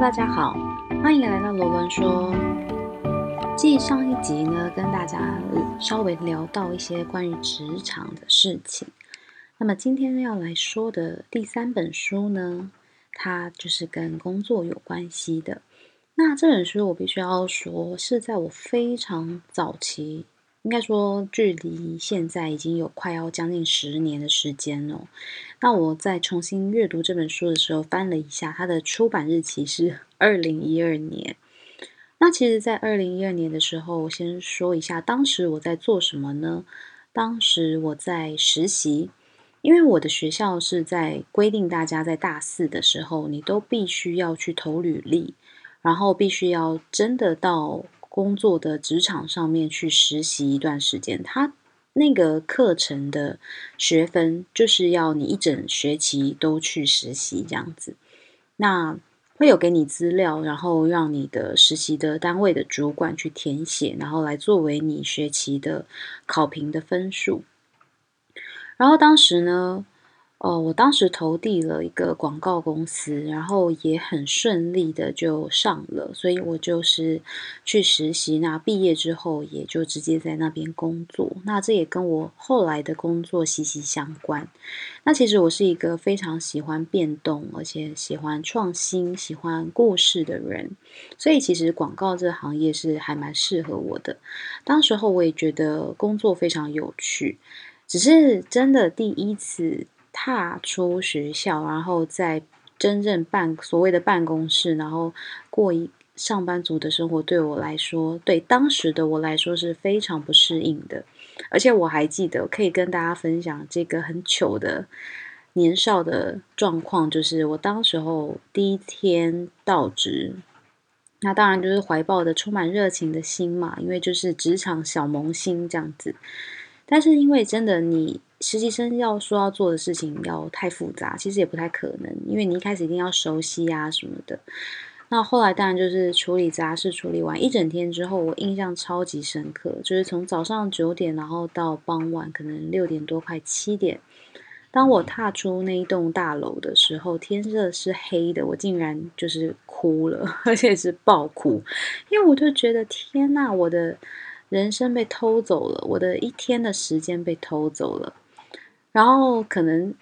大家好，欢迎来到罗伦说。继上一集呢，跟大家稍微聊到一些关于职场的事情。那么今天要来说的第三本书呢，它就是跟工作有关系的。那这本书我必须要说，是在我非常早期。应该说，距离现在已经有快要将近十年的时间了。那我在重新阅读这本书的时候，翻了一下，它的出版日期是 二零一二年。那其实，在二零一二年的时候，我先说一下，当时我在做什么呢？当时我在实习，因为我的学校是在规定大家在大四的时候，你都必须要去投履历，然后必须要真的到。工作的职场上面去实习一段时间，他那个课程的学分就是要你一整学期都去实习这样子。那会有给你资料，然后让你的实习的单位的主管去填写，然后来作为你学期的考评的分数。然后当时呢。哦，我当时投递了一个广告公司，然后也很顺利的就上了，所以我就是去实习。那毕业之后也就直接在那边工作。那这也跟我后来的工作息息相关。那其实我是一个非常喜欢变动，而且喜欢创新、喜欢故事的人，所以其实广告这行业是还蛮适合我的。当时候我也觉得工作非常有趣，只是真的第一次。踏出学校，然后在真正办所谓的办公室，然后过一上班族的生活，对我来说，对当时的我来说是非常不适应的。而且我还记得，可以跟大家分享这个很糗的年少的状况，就是我当时候第一天到职，那当然就是怀抱的充满热情的心嘛，因为就是职场小萌新这样子。但是因为真的你。实习生要说要做的事情要太复杂，其实也不太可能，因为你一开始一定要熟悉啊什么的。那后来当然就是处理杂事，处理完一整天之后，我印象超级深刻，就是从早上九点，然后到傍晚可能六点多快七点，当我踏出那一栋大楼的时候，天色是黑的，我竟然就是哭了，而且是爆哭，因为我就觉得天呐，我的人生被偷走了，我的一天的时间被偷走了。然后可能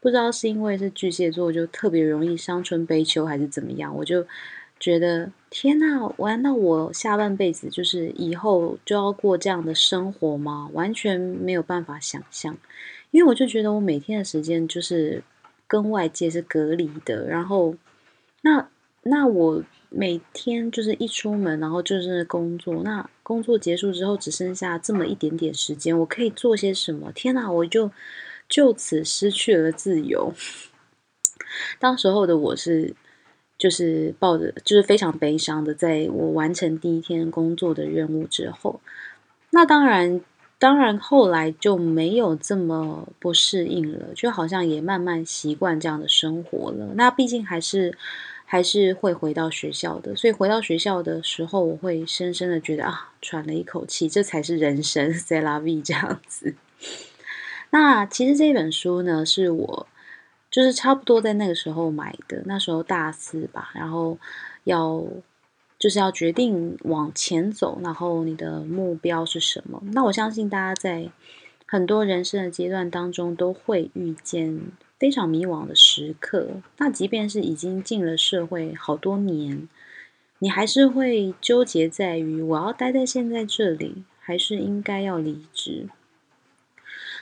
不知道是因为是巨蟹座，就特别容易伤春悲秋，还是怎么样？我就觉得天呐，难道我下半辈子就是以后就要过这样的生活吗？完全没有办法想象，因为我就觉得我每天的时间就是跟外界是隔离的。然后那那我每天就是一出门，然后就是工作。那工作结束之后，只剩下这么一点点时间，我可以做些什么？天呐，我就。就此失去了自由。当时候的我是，就是抱着就是非常悲伤的，在我完成第一天工作的任务之后，那当然，当然后来就没有这么不适应了，就好像也慢慢习惯这样的生活了。那毕竟还是还是会回到学校的，所以回到学校的时候，我会深深的觉得啊，喘了一口气，这才是人生，C 拉 V 这样子。那其实这本书呢，是我就是差不多在那个时候买的，那时候大四吧，然后要就是要决定往前走，然后你的目标是什么？那我相信大家在很多人生的阶段当中都会遇见非常迷惘的时刻。那即便是已经进了社会好多年，你还是会纠结在于我要待在现在这里，还是应该要离职？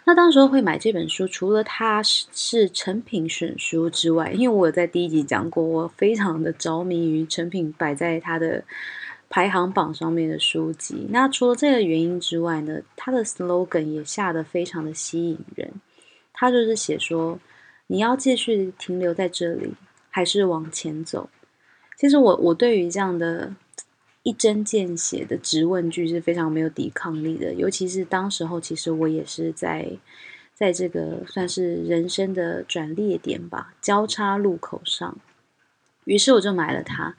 那当时候会买这本书，除了它是是成品选书之外，因为我有在第一集讲过，我非常的着迷于成品摆在它的排行榜上面的书籍。那除了这个原因之外呢，它的 slogan 也下得非常的吸引人。它就是写说，你要继续停留在这里，还是往前走？其实我我对于这样的。一针见血的直问句是非常没有抵抗力的，尤其是当时候，其实我也是在在这个算是人生的转捩点吧，交叉路口上，于是我就买了它。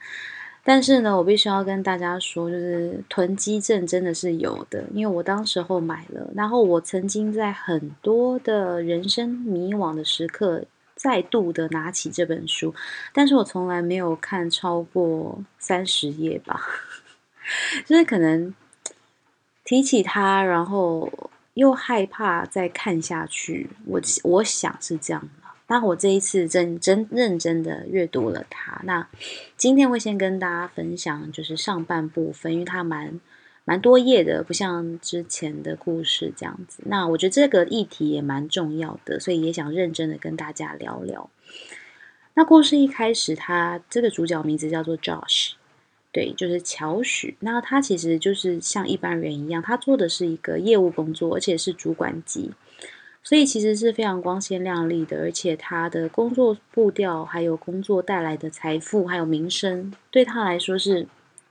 但是呢，我必须要跟大家说，就是囤积症真的是有的，因为我当时候买了，然后我曾经在很多的人生迷惘的时刻。再度的拿起这本书，但是我从来没有看超过三十页吧，就是可能提起他，然后又害怕再看下去，我我想是这样的。那我这一次真真认真的阅读了他，那今天会先跟大家分享就是上半部分，因为它蛮。蛮多页的，不像之前的故事这样子。那我觉得这个议题也蛮重要的，所以也想认真的跟大家聊聊。那故事一开始，他这个主角名字叫做 Josh，对，就是乔许。那他其实就是像一般人一样，他做的是一个业务工作，而且是主管级，所以其实是非常光鲜亮丽的。而且他的工作步调，还有工作带来的财富，还有名声，对他来说是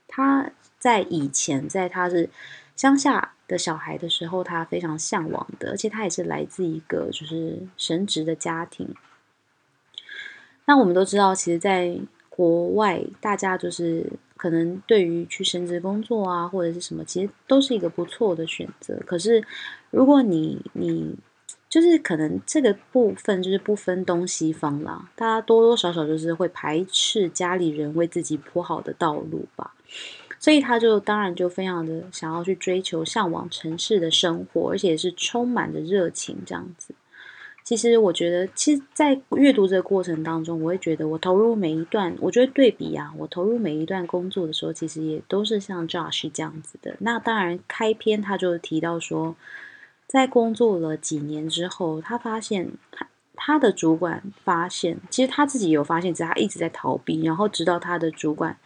他。在以前，在他是乡下的小孩的时候，他非常向往的，而且他也是来自一个就是神职的家庭。那我们都知道，其实，在国外，大家就是可能对于去升职工作啊，或者是什么，其实都是一个不错的选择。可是，如果你你就是可能这个部分就是不分东西方啦，大家多多少少就是会排斥家里人为自己铺好的道路吧。所以他就当然就非常的想要去追求、向往城市的生活，而且是充满着热情这样子。其实我觉得，其实，在阅读这个过程当中，我会觉得我投入每一段，我觉得对比啊，我投入每一段工作的时候，其实也都是像 Josh 这样子的。那当然，开篇他就提到说，在工作了几年之后，他发现他他的主管发现，其实他自己有发现，只是他一直在逃避，然后直到他的主管。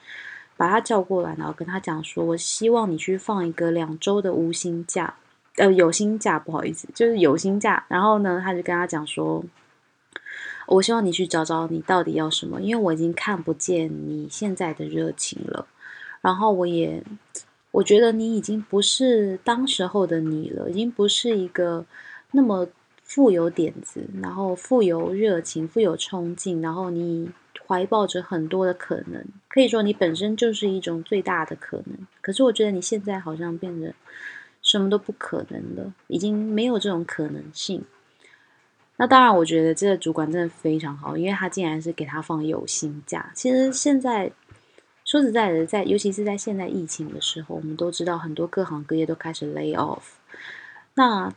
把他叫过来，然后跟他讲说：“我希望你去放一个两周的无薪假，呃，有薪假，不好意思，就是有薪假。”然后呢，他就跟他讲说：“我希望你去找找你到底要什么，因为我已经看不见你现在的热情了。然后我也，我觉得你已经不是当时候的你了，已经不是一个那么富有点子，然后富有热情、富有冲劲，然后你。”怀抱着很多的可能，可以说你本身就是一种最大的可能。可是我觉得你现在好像变得什么都不可能了，已经没有这种可能性。那当然，我觉得这个主管真的非常好，因为他竟然是给他放有薪假。其实现在说实在的，在尤其是在现在疫情的时候，我们都知道很多各行各业都开始 lay off。那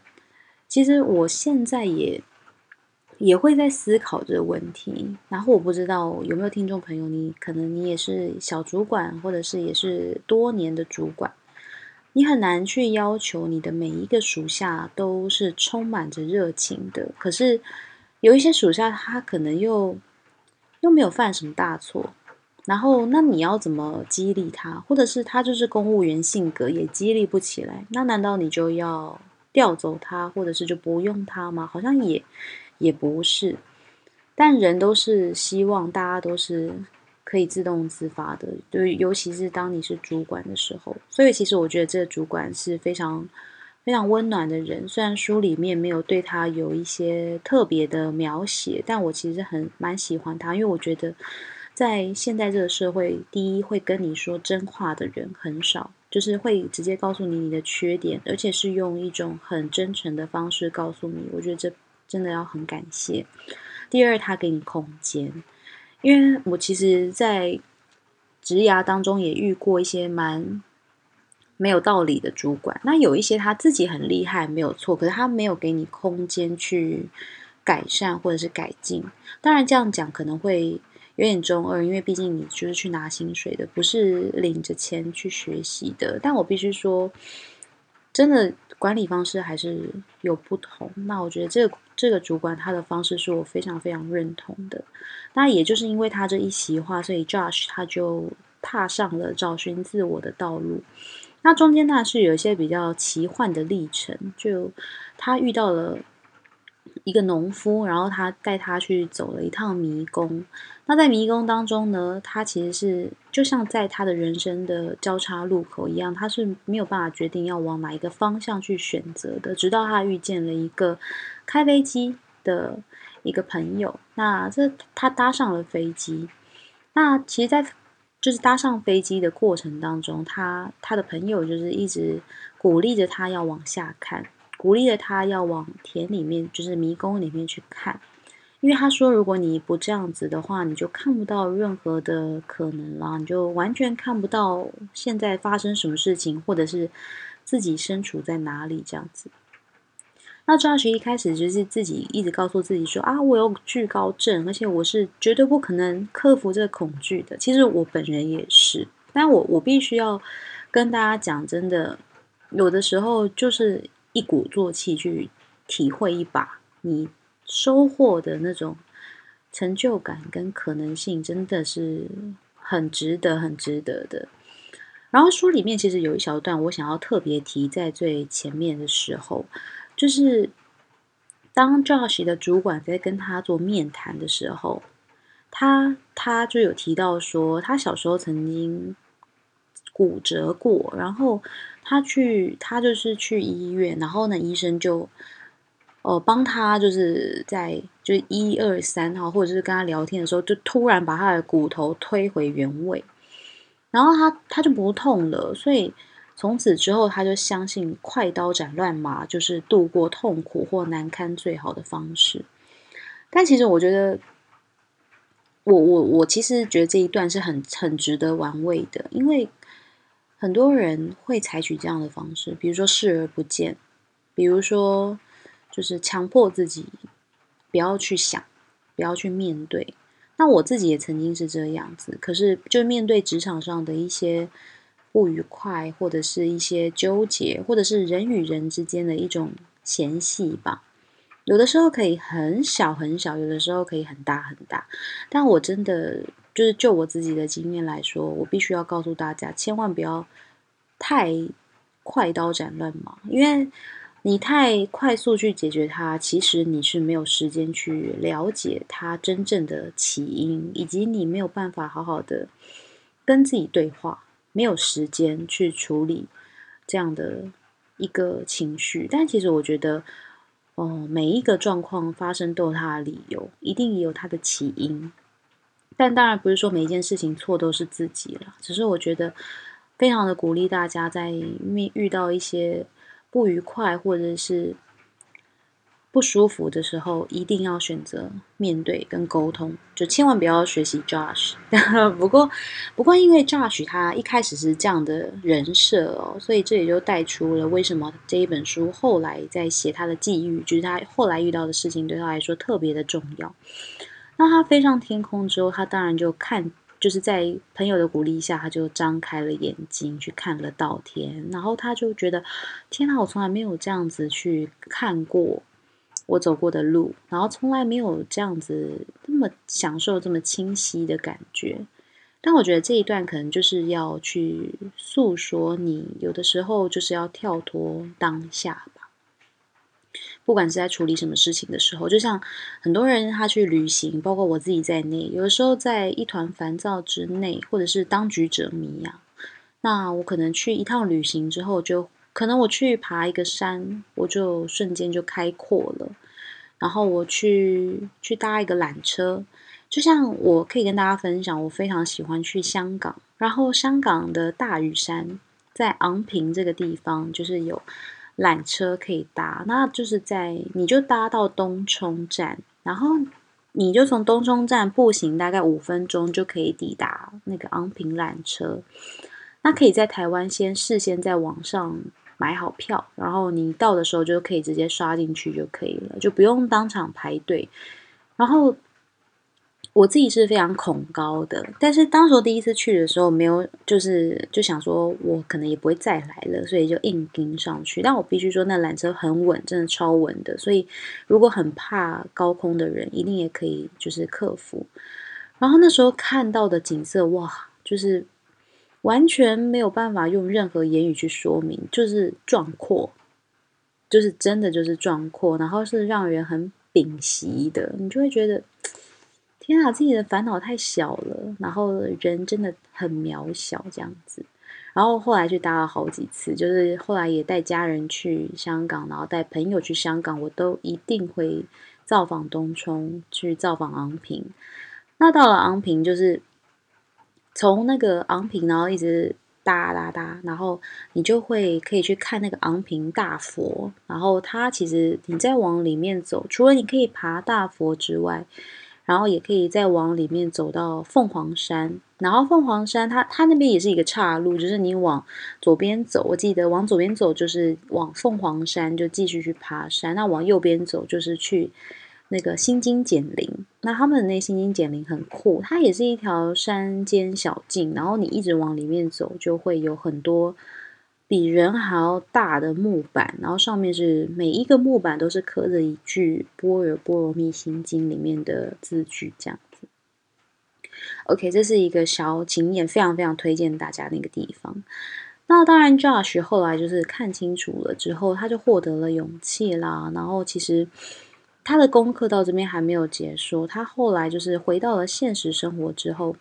其实我现在也。也会在思考这个问题，然后我不知道有没有听众朋友，你可能你也是小主管，或者是也是多年的主管，你很难去要求你的每一个属下都是充满着热情的。可是有一些属下他可能又又没有犯什么大错，然后那你要怎么激励他，或者是他就是公务员性格也激励不起来，那难道你就要调走他，或者是就不用他吗？好像也。也不是，但人都是希望大家都是可以自动自发的，对，尤其是当你是主管的时候。所以其实我觉得这个主管是非常非常温暖的人。虽然书里面没有对他有一些特别的描写，但我其实很蛮喜欢他，因为我觉得在现在这个社会，第一会跟你说真话的人很少，就是会直接告诉你你的缺点，而且是用一种很真诚的方式告诉你。我觉得这。真的要很感谢。第二，他给你空间，因为我其实，在职涯当中也遇过一些蛮没有道理的主管。那有一些他自己很厉害，没有错，可是他没有给你空间去改善或者是改进。当然，这样讲可能会有点中二，因为毕竟你就是去拿薪水的，不是领着钱去学习的。但我必须说，真的。管理方式还是有不同，那我觉得这个这个主管他的方式是我非常非常认同的。那也就是因为他这一席话，所以 Josh 他就踏上了找寻自我的道路。那中间呢是有一些比较奇幻的历程，就他遇到了。一个农夫，然后他带他去走了一趟迷宫。那在迷宫当中呢，他其实是就像在他的人生的交叉路口一样，他是没有办法决定要往哪一个方向去选择的。直到他遇见了一个开飞机的一个朋友，那这他搭上了飞机。那其实，在就是搭上飞机的过程当中，他他的朋友就是一直鼓励着他要往下看。鼓励了他要往田里面，就是迷宫里面去看，因为他说，如果你不这样子的话，你就看不到任何的可能啦，你就完全看不到现在发生什么事情，或者是自己身处在哪里这样子。那张学一开始就是自己一直告诉自己说啊，我有惧高症，而且我是绝对不可能克服这个恐惧的。其实我本人也是，但我我必须要跟大家讲，真的有的时候就是一鼓作气去体会一把你。收获的那种成就感跟可能性，真的是很值得、很值得的。然后书里面其实有一小段，我想要特别提在最前面的时候，就是当 Josh 的主管在跟他做面谈的时候，他他就有提到说，他小时候曾经骨折过，然后他去他就是去医院，然后呢，医生就。哦，帮他就是在就一二三号，或者是跟他聊天的时候，就突然把他的骨头推回原位，然后他他就不痛了，所以从此之后他就相信快刀斩乱麻就是度过痛苦或难堪最好的方式。但其实我觉得，我我我其实觉得这一段是很很值得玩味的，因为很多人会采取这样的方式，比如说视而不见，比如说。就是强迫自己不要去想，不要去面对。那我自己也曾经是这样子，可是就面对职场上的一些不愉快，或者是一些纠结，或者是人与人之间的一种嫌隙吧。有的时候可以很小很小，有的时候可以很大很大。但我真的就是就我自己的经验来说，我必须要告诉大家，千万不要太快刀斩乱麻，因为。你太快速去解决它，其实你是没有时间去了解它真正的起因，以及你没有办法好好的跟自己对话，没有时间去处理这样的一个情绪。但其实我觉得，哦，每一个状况发生都有它的理由，一定也有它的起因。但当然不是说每一件事情错都是自己了，只是我觉得非常的鼓励大家在面遇到一些。不愉快或者是不舒服的时候，一定要选择面对跟沟通，就千万不要学习 Josh。不过，不过因为 Josh 他一开始是这样的人设哦，所以这也就带出了为什么这一本书后来在写他的际遇，就是他后来遇到的事情对他来说特别的重要。那他飞上天空之后，他当然就看。就是在朋友的鼓励下，他就张开了眼睛去看了稻田，然后他就觉得，天哪，我从来没有这样子去看过我走过的路，然后从来没有这样子那么享受这么清晰的感觉。但我觉得这一段可能就是要去诉说，你有的时候就是要跳脱当下。不管是在处理什么事情的时候，就像很多人他去旅行，包括我自己在内，有的时候在一团烦躁之内，或者是当局者迷啊。那我可能去一趟旅行之后，就可能我去爬一个山，我就瞬间就开阔了。然后我去去搭一个缆车，就像我可以跟大家分享，我非常喜欢去香港，然后香港的大屿山在昂坪这个地方，就是有。缆车可以搭，那就是在你就搭到东冲站，然后你就从东冲站步行大概五分钟就可以抵达那个昂坪缆车。那可以在台湾先事先在网上买好票，然后你到的时候就可以直接刷进去就可以了，就不用当场排队，然后。我自己是非常恐高的，但是当时第一次去的时候，没有就是就想说，我可能也不会再来了，所以就硬盯上去。但我必须说，那缆车很稳，真的超稳的。所以如果很怕高空的人，一定也可以就是克服。然后那时候看到的景色，哇，就是完全没有办法用任何言语去说明，就是壮阔，就是真的就是壮阔，然后是让人很屏息的，你就会觉得。天啊，自己的烦恼太小了，然后人真的很渺小这样子。然后后来去搭了好几次，就是后来也带家人去香港，然后带朋友去香港，我都一定会造访东冲，去造访昂坪。那到了昂坪，就是从那个昂坪，然后一直哒哒哒，然后你就会可以去看那个昂平大佛。然后它其实你再往里面走，除了你可以爬大佛之外，然后也可以再往里面走到凤凰山。然后凤凰山它它那边也是一个岔路，就是你往左边走，我记得往左边走就是往凤凰山，就继续去爬山。那往右边走就是去。那个心经减林，那他们的那心经减林很酷，它也是一条山间小径，然后你一直往里面走，就会有很多比人还要大的木板，然后上面是每一个木板都是刻着一句《波若波罗蜜心经》里面的字句，这样子。OK，这是一个小景点，非常非常推荐大家那个地方。那当然，Josh 后来就是看清楚了之后，他就获得了勇气啦，然后其实。他的功课到这边还没有结束，他后来就是回到了现实生活之后，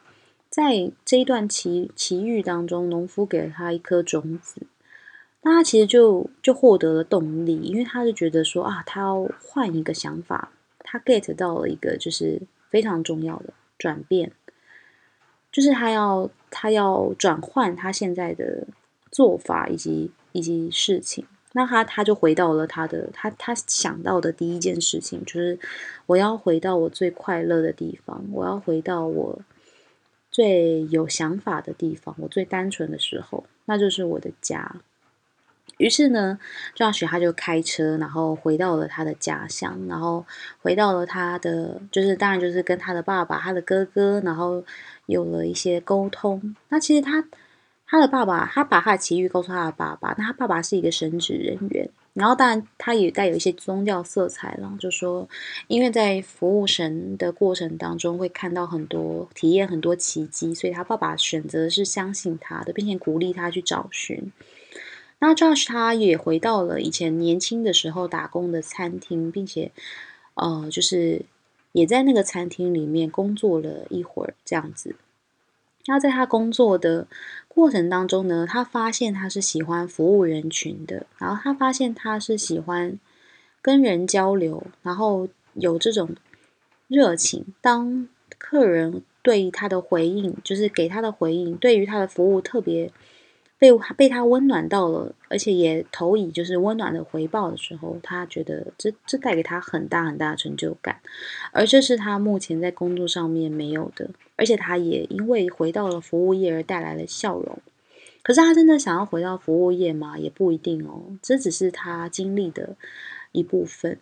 在这一段奇奇遇当中，农夫给了他一颗种子，那他其实就就获得了动力，因为他就觉得说啊，他要换一个想法，他 get 到了一个就是非常重要的转变，就是他要他要转换他现在的做法以及以及事情。那他他就回到了他的他他想到的第一件事情，就是我要回到我最快乐的地方，我要回到我最有想法的地方，我最单纯的时候，那就是我的家。于是呢，Josh 他就开车，然后回到了他的家乡，然后回到了他的，就是当然就是跟他的爸爸、他的哥哥，然后有了一些沟通。那其实他。他的爸爸，他把他的奇遇告诉他的爸爸。那他爸爸是一个神职人员，然后当然他也带有一些宗教色彩了，就说因为在服务神的过程当中会看到很多、体验很多奇迹，所以他爸爸选择是相信他的，并且鼓励他去找寻。那 Josh 他也回到了以前年轻的时候打工的餐厅，并且呃，就是也在那个餐厅里面工作了一会儿，这样子。那在他工作的过程当中呢，他发现他是喜欢服务人群的，然后他发现他是喜欢跟人交流，然后有这种热情。当客人对他的回应，就是给他的回应，对于他的服务特别。被被他温暖到了，而且也投以就是温暖的回报的时候，他觉得这这带给他很大很大的成就感，而这是他目前在工作上面没有的，而且他也因为回到了服务业而带来了笑容。可是他真的想要回到服务业吗？也不一定哦，这只是他经历的一部分。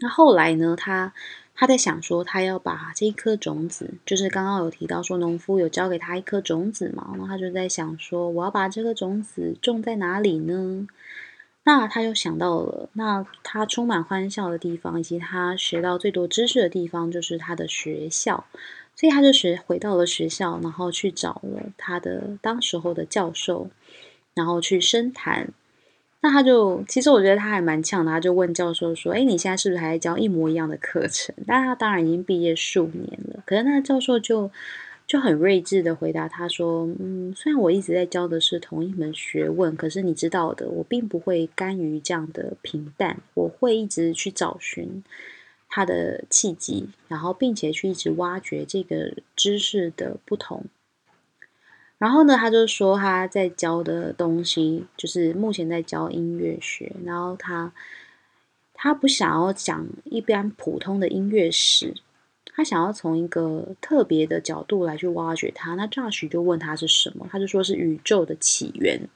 那后来呢？他。他在想说，他要把这一颗种子，就是刚刚有提到说，农夫有交给他一颗种子嘛，然后他就在想说，我要把这个种子种在哪里呢？那他就想到了，那他充满欢笑的地方，以及他学到最多知识的地方，就是他的学校，所以他就学回到了学校，然后去找了他的当时候的教授，然后去深谈。那他就，其实我觉得他还蛮呛的，他就问教授说：“哎，你现在是不是还在教一模一样的课程？”但他当然已经毕业数年了，可是那教授就就很睿智的回答他说：“嗯，虽然我一直在教的是同一门学问，可是你知道的，我并不会甘于这样的平淡，我会一直去找寻他的契机，然后并且去一直挖掘这个知识的不同。”然后呢，他就说他在教的东西就是目前在教音乐学，然后他他不想要讲一般普通的音乐史，他想要从一个特别的角度来去挖掘它。那 Josh 就问他是什么，他就说是宇宙的起源。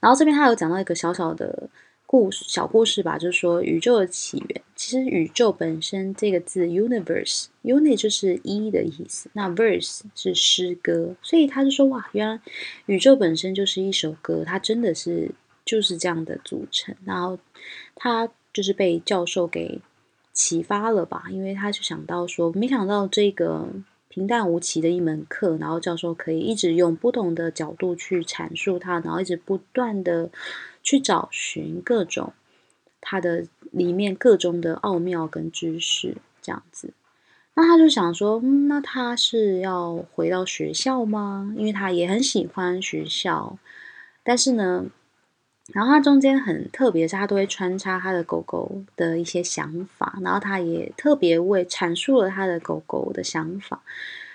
然后这边他有讲到一个小小的。故事小故事吧，就是说宇宙的起源。其实宇宙本身这个字，universe，unit 就是一的意思，那 verse 是诗歌，所以他就说哇，原来宇宙本身就是一首歌，它真的是就是这样的组成。然后他就是被教授给启发了吧，因为他就想到说，没想到这个平淡无奇的一门课，然后教授可以一直用不同的角度去阐述它，然后一直不断的。去找寻各种它的里面各种的奥妙跟知识，这样子。那他就想说，嗯，那他是要回到学校吗？因为他也很喜欢学校，但是呢，然后他中间很特别，是他都会穿插他的狗狗的一些想法，然后他也特别为阐述了他的狗狗的想法。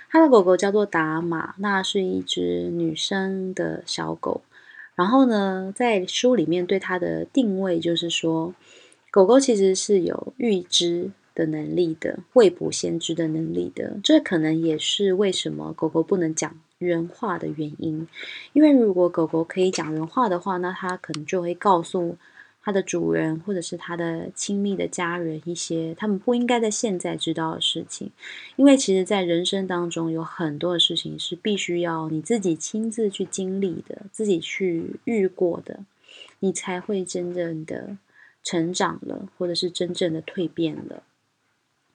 他的狗狗叫做达玛，那是一只女生的小狗。然后呢，在书里面对它的定位就是说，狗狗其实是有预知的能力的，未卜先知的能力的。这可能也是为什么狗狗不能讲人话的原因。因为如果狗狗可以讲人话的话，那它可能就会告诉。它的主人或者是它的亲密的家人，一些他们不应该在现在知道的事情，因为其实，在人生当中有很多的事情是必须要你自己亲自去经历的，自己去遇过的，你才会真正的成长了，或者是真正的蜕变了。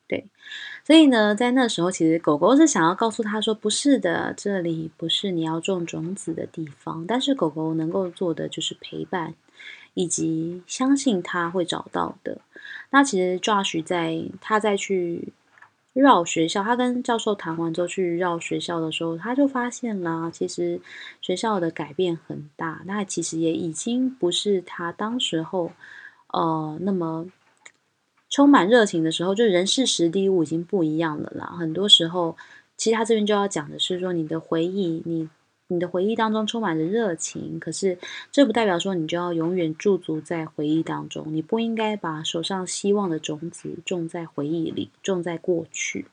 对，所以呢，在那时候，其实狗狗是想要告诉他说：“不是的，这里不是你要种种子的地方。”但是狗狗能够做的就是陪伴。以及相信他会找到的。那其实 Josh 在他在去绕学校，他跟教授谈完之后去绕学校的时候，他就发现了，其实学校的改变很大。那其实也已经不是他当时候呃那么充满热情的时候，就人事时地物已经不一样了啦。很多时候，其实他这边就要讲的是说，你的回忆，你。你的回忆当中充满着热情，可是这不代表说你就要永远驻足在回忆当中。你不应该把手上希望的种子种在回忆里，种在过去。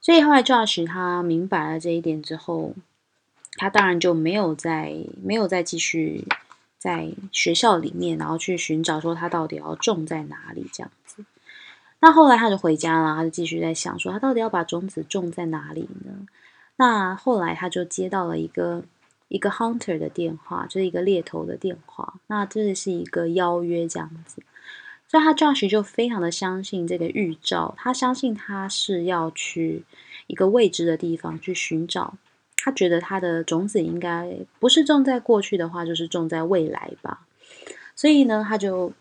所以后来 Josh 他明白了这一点之后，他当然就没有再没有再继续在学校里面，然后去寻找说他到底要种在哪里这样子。那后来他就回家了，他就继续在想说他到底要把种子种在哪里呢？那后来他就接到了一个一个 hunter 的电话，就是一个猎头的电话。那这是一个邀约这样子，所以他 Josh 就非常的相信这个预兆，他相信他是要去一个未知的地方去寻找。他觉得他的种子应该不是种在过去的话，就是种在未来吧。所以呢，他就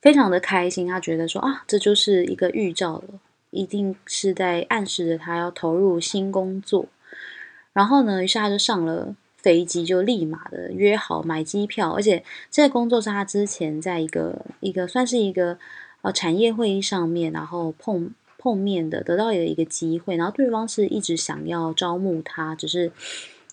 非常的开心，他觉得说啊，这就是一个预兆了。一定是在暗示着他要投入新工作，然后呢，于是他就上了飞机，就立马的约好买机票，而且这个工作是他之前在一个一个算是一个呃产业会议上面，然后碰碰面的，得到的一个机会，然后对方是一直想要招募他，只是。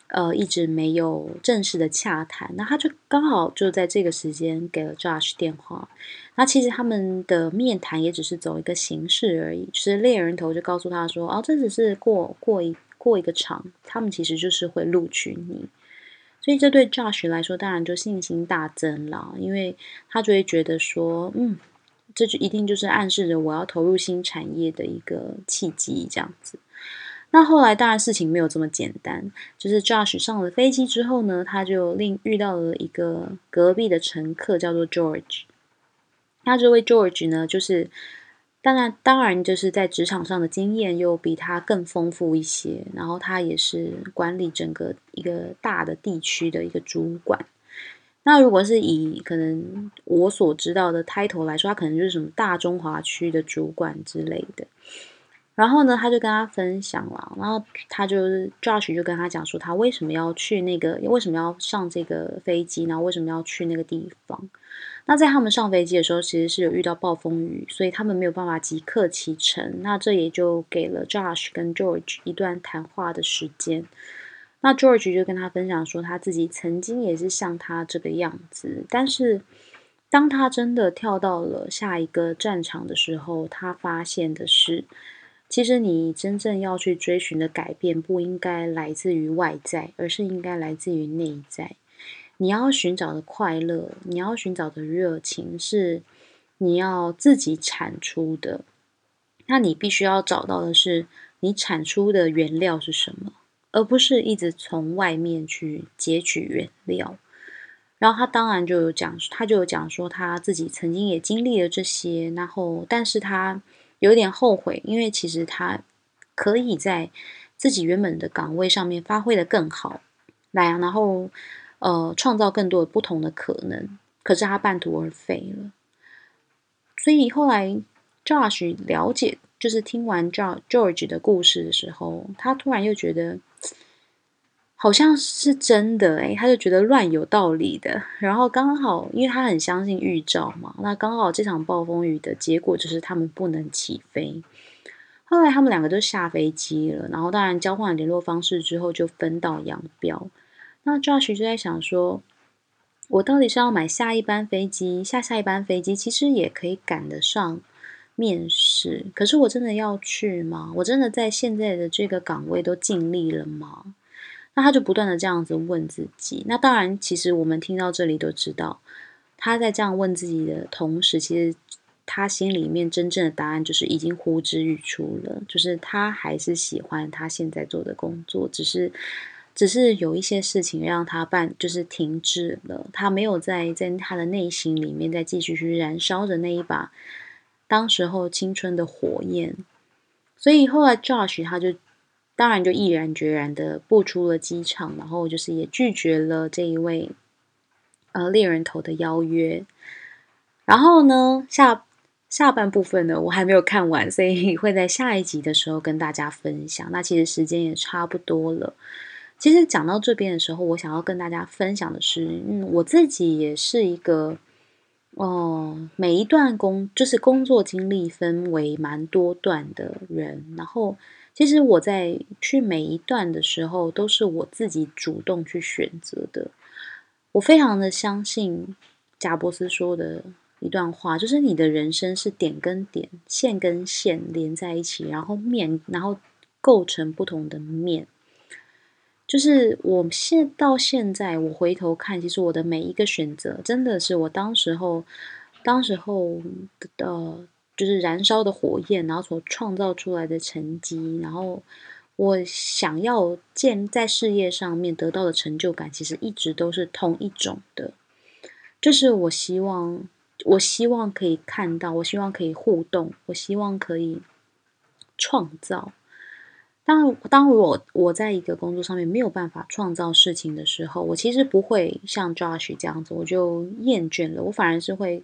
呃，一直没有正式的洽谈，那他就刚好就在这个时间给了 Josh 电话。那其实他们的面谈也只是走一个形式而已，就是猎人头就告诉他说：“哦，这只是过过一过一个场，他们其实就是会录取你。”所以这对 Josh 来说，当然就信心大增了，因为他就会觉得说：“嗯，这就一定就是暗示着我要投入新产业的一个契机，这样子。”那后来当然事情没有这么简单，就是 Josh 上了飞机之后呢，他就另遇到了一个隔壁的乘客，叫做 George。那这位 George 呢，就是当然当然就是在职场上的经验又比他更丰富一些，然后他也是管理整个一个大的地区的一个主管。那如果是以可能我所知道的 title 来说，他可能就是什么大中华区的主管之类的。然后呢，他就跟他分享了，然后他就是 Josh 就跟他讲说，他为什么要去那个，为什么要上这个飞机，然后为什么要去那个地方。那在他们上飞机的时候，其实是有遇到暴风雨，所以他们没有办法即刻启程。那这也就给了 Josh 跟 George 一段谈话的时间。那 George 就跟他分享说，他自己曾经也是像他这个样子，但是当他真的跳到了下一个战场的时候，他发现的是。其实你真正要去追寻的改变，不应该来自于外在，而是应该来自于内在。你要寻找的快乐，你要寻找的热情，是你要自己产出的。那你必须要找到的是，你产出的原料是什么，而不是一直从外面去截取原料。然后他当然就有讲，他就有讲说他自己曾经也经历了这些，然后但是他。有点后悔，因为其实他可以在自己原本的岗位上面发挥的更好，来，然后呃创造更多的不同的可能，可是他半途而废了。所以后来 Josh 了解，就是听完 George 的故事的时候，他突然又觉得。好像是真的诶，他就觉得乱有道理的。然后刚好，因为他很相信预兆嘛，那刚好这场暴风雨的结果就是他们不能起飞。后来他们两个就下飞机了，然后当然交换了联络方式之后就分道扬镳。那 Josh 就在想说，我到底是要买下一班飞机，下下一班飞机其实也可以赶得上面试，可是我真的要去吗？我真的在现在的这个岗位都尽力了吗？那他就不断的这样子问自己。那当然，其实我们听到这里都知道，他在这样问自己的同时，其实。他心里面真正的答案就是已经呼之欲出了，就是他还是喜欢他现在做的工作，只是只是有一些事情让他办就是停滞了，他没有在在他的内心里面再继续去燃烧着那一把当时候青春的火焰，所以后来 Josh 他就当然就毅然决然的步出了机场，然后就是也拒绝了这一位呃猎人头的邀约，然后呢下。下半部分呢，我还没有看完，所以 会在下一集的时候跟大家分享。那其实时间也差不多了。其实讲到这边的时候，我想要跟大家分享的是，嗯，我自己也是一个，哦，每一段工就是工作经历分为蛮多段的人。然后，其实我在去每一段的时候，都是我自己主动去选择的。我非常的相信贾伯斯说的。一段话，就是你的人生是点跟点、线跟线连在一起，然后面，然后构成不同的面。就是我现到现在，我回头看，其实我的每一个选择，真的是我当时候、当时候的，就是燃烧的火焰，然后所创造出来的成绩，然后我想要建在事业上面得到的成就感，其实一直都是同一种的，就是我希望。我希望可以看到，我希望可以互动，我希望可以创造。当当我我在一个工作上面没有办法创造事情的时候，我其实不会像 Josh 这样子，我就厌倦了。我反而是会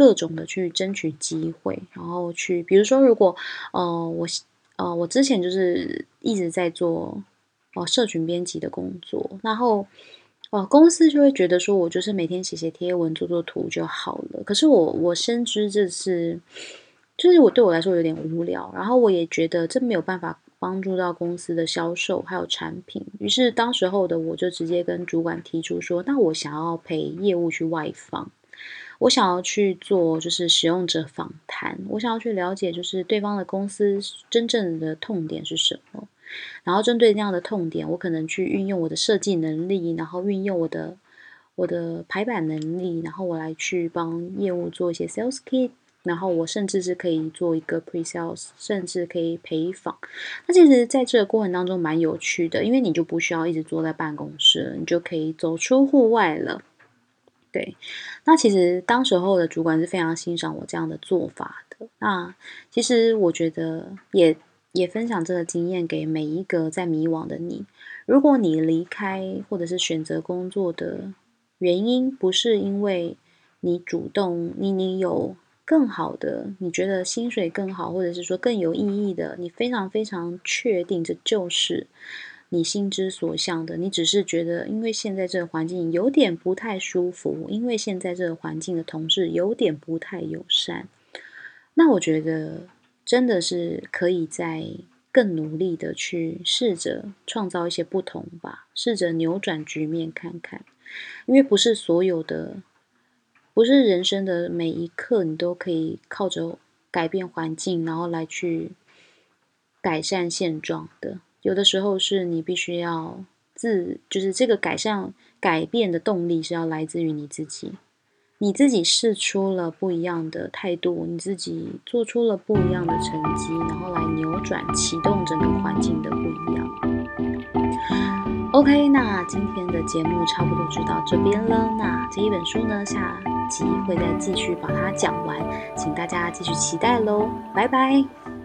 各种的去争取机会，然后去，比如说，如果呃我呃我之前就是一直在做呃社群编辑的工作，然后。哦，公司就会觉得说，我就是每天写写贴文、做做图就好了。可是我我深知这是，就是我对我来说有点无聊。然后我也觉得这没有办法帮助到公司的销售还有产品。于是当时候的我就直接跟主管提出说，那我想要陪业务去外访，我想要去做就是使用者访谈，我想要去了解就是对方的公司真正的痛点是什么。然后针对那样的痛点，我可能去运用我的设计能力，然后运用我的我的排版能力，然后我来去帮业务做一些 sales kit，然后我甚至是可以做一个 pre sales，甚至可以陪访。那其实在这个过程当中蛮有趣的，因为你就不需要一直坐在办公室，你就可以走出户外了。对，那其实当时候的主管是非常欣赏我这样的做法的。那其实我觉得也。也分享这个经验给每一个在迷惘的你。如果你离开或者是选择工作的原因，不是因为你主动，你你有更好的，你觉得薪水更好，或者是说更有意义的，你非常非常确定这就是你心之所向的。你只是觉得，因为现在这个环境有点不太舒服，因为现在这个环境的同事有点不太友善，那我觉得。真的是可以在更努力的去试着创造一些不同吧，试着扭转局面看看，因为不是所有的，不是人生的每一刻你都可以靠着改变环境，然后来去改善现状的。有的时候是你必须要自，就是这个改善改变的动力是要来自于你自己。你自己试出了不一样的态度，你自己做出了不一样的成绩，然后来扭转、启动整个环境的不一样。OK，那今天的节目差不多就到这边了。那这一本书呢，下集会再继续把它讲完，请大家继续期待喽。拜拜。